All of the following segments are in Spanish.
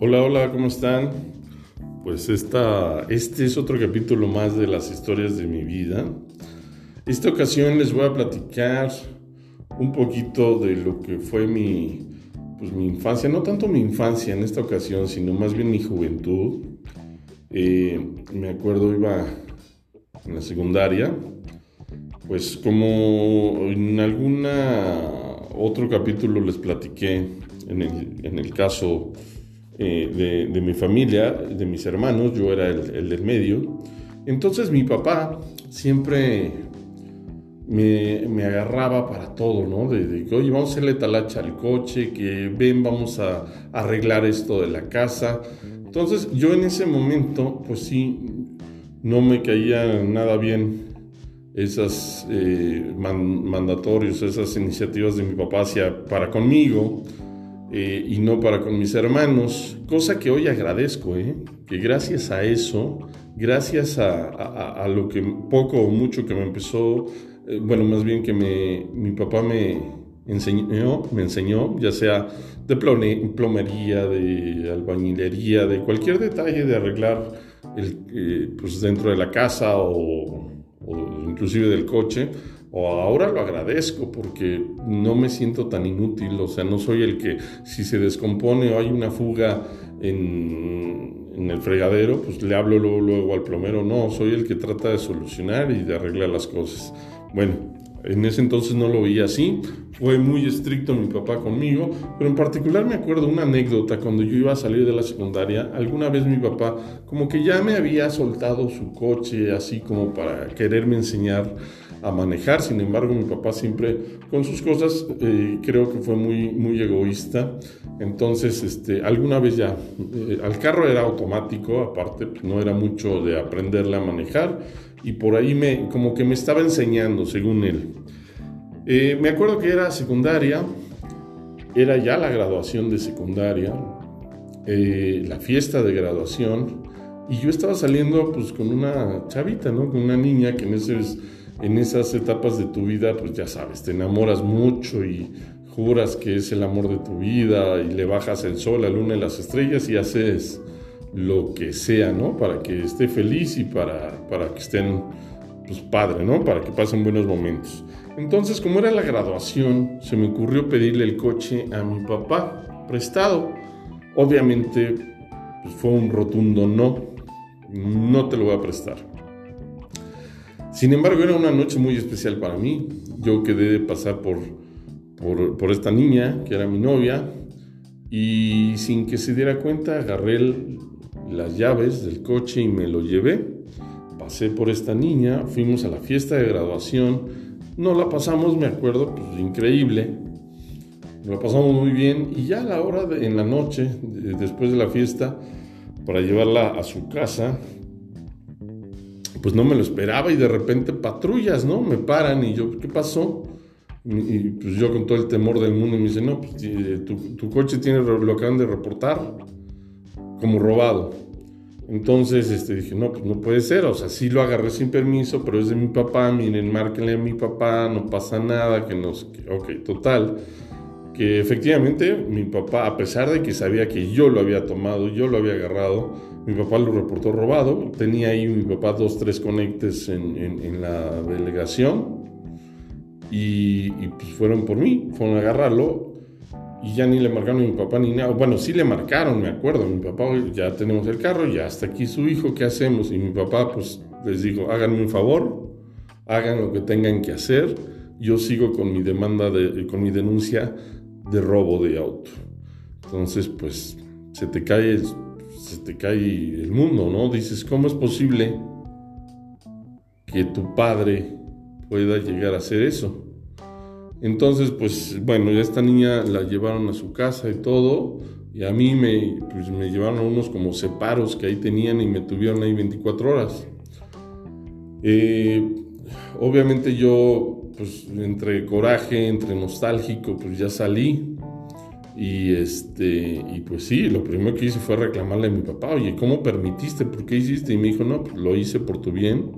Hola, hola, ¿cómo están? Pues esta, este es otro capítulo más de las historias de mi vida. Esta ocasión les voy a platicar un poquito de lo que fue mi, pues mi infancia, no tanto mi infancia en esta ocasión, sino más bien mi juventud. Eh, me acuerdo, iba en la secundaria, pues como en alguna otro capítulo les platiqué, en el, en el caso eh, de, mi familia, de mis hermanos, yo era el, del medio. Entonces mi papá siempre me, agarraba para todo, ¿no? De, que, oye, vamos a hacerle talacha al coche, que ven, vamos a, arreglar esto de la casa. Entonces yo en ese momento, pues sí, no me caía nada bien esas eh, mandatorios, esas iniciativas de mi papá hacia, para conmigo eh, y no para con mis hermanos, cosa que hoy agradezco, ¿eh? que gracias a eso, gracias a, lo que poco o mucho que me empezó, eh, bueno, más bien que me, mi papá me enseñó, me enseñó, ya sea de plomería, de albañilería, de cualquier detalle de arreglar el, pues dentro de la casa o, o inclusive del coche, o ahora lo agradezco porque no me siento tan inútil, o sea, no soy el que si se descompone o hay una fuga en, el fregadero, pues le hablo luego, al plomero, no, soy el que trata de solucionar y de arreglar las cosas. Bueno, en ese entonces no lo veía así, fue muy estricto mi papá conmigo, pero en particular me acuerdo una anécdota cuando yo iba a salir de la secundaria, alguna vez mi papá como que ya me había soltado su coche así como para quererme enseñar a manejar. Sin embargo, mi papá siempre con sus cosas eh, creo que fue muy, muy egoísta. Entonces, este, alguna vez ya, eh, al carro era automático, aparte pues, no era mucho de aprenderle a manejar y por ahí me, como que me estaba enseñando, según él. Eh, me acuerdo que era secundaria, era ya la graduación de secundaria, la fiesta de graduación, y yo estaba saliendo pues con una chavita, ¿no? Con una niña que en ese en esas etapas de tu vida, pues ya sabes, te enamoras mucho y juras que es el amor de tu vida y le bajas el sol, la luna y las estrellas y haces lo que sea, ¿no? Para que esté feliz y para, para que estén, pues padre, ¿no? Para que pasen buenos momentos. Entonces, como era la graduación, se me ocurrió pedirle el coche a mi papá prestado. Obviamente, pues fue un rotundo no. No te lo voy a prestar. Sin embargo, era una noche muy especial para mí. Yo quedé de pasar por, por, esta niña, que era mi novia, y sin que se diera cuenta, agarré las llaves del coche y me lo llevé. Pasé por esta niña, fuimos a la fiesta de graduación. No la pasamos, me acuerdo, pues increíble. La pasamos muy bien y ya a la hora de, en la noche, después de la fiesta, para llevarla a su casa, pues no me lo esperaba y de repente patrullas, ¿no? Me paran y yo, ¿qué pasó? Y, pues yo con todo el temor del mundo me dice, no, pues tu, coche tiene, lo acaban de reportar como robado. Entonces este, dije, no, pues no puede ser, o sea, sí lo agarré sin permiso, pero es de mi papá, miren, márquenle a mi papá, no pasa nada, que nos... ok, total, que efectivamente mi papá, a pesar de que sabía que yo lo había tomado, yo lo había agarrado, mi papá lo reportó robado. Tenía ahí mi papá dos, tres conectes en, la delegación. Y, pues fueron por mí, fueron a agarrarlo. Y ya ni le marcaron a mi papá ni nada. Bueno, sí le marcaron, me acuerdo. Mi papá, ya tenemos el carro, ya está aquí su hijo, ¿qué hacemos? Y mi papá, pues les dijo, háganme un favor, hagan lo que tengan que hacer. Yo sigo con mi demanda, de, con mi denuncia de robo de auto. Entonces, pues se te cae el se te cae el mundo, ¿no? Dices, ¿cómo es posible que tu padre pueda llegar a hacer eso? Entonces, pues bueno, ya esta niña la llevaron a su casa y todo, y a mí me, pues, me llevaron unos como separos que ahí tenían y me tuvieron ahí 24 horas. Eh, obviamente yo, pues entre coraje, entre nostálgico, pues ya salí, y, este, y pues sí, lo primero que hice fue reclamarle a mi papá, oye, ¿cómo permitiste? ¿Por qué hiciste? Y me dijo, no, pues lo hice por tu bien,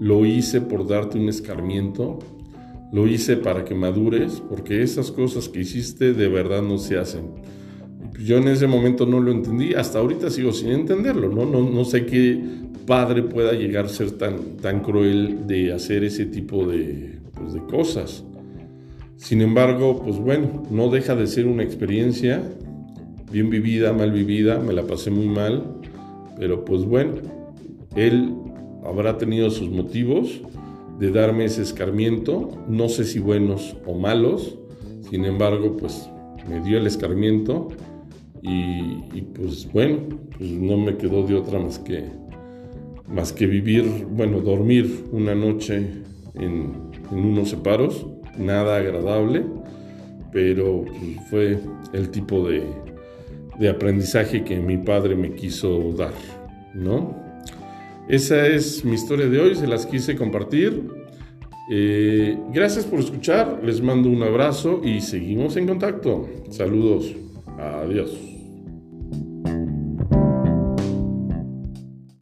lo hice por darte un escarmiento, lo hice para que madures, porque esas cosas que hiciste de verdad no se hacen. yo en ese momento no lo entendí, hasta ahorita sigo sin entenderlo, ¿no? No, no sé qué padre pueda llegar a ser tan, tan cruel de hacer ese tipo de, pues, de cosas. Sin embargo, pues bueno, no deja de ser una experiencia bien vivida, mal vivida, me la pasé muy mal, pero pues bueno, él habrá tenido sus motivos de darme ese escarmiento, no sé si buenos o malos, sin embargo, pues me dio el escarmiento y, pues bueno, pues no me quedó de otra más que, más que vivir, bueno, dormir una noche en, unos separos, nada agradable, pero fue el tipo de, de aprendizaje que mi padre me quiso dar, ¿no? Esa es mi historia de hoy, se las quise compartir. Eh, gracias por escuchar, les mando un abrazo y seguimos en contacto. Saludos, adiós.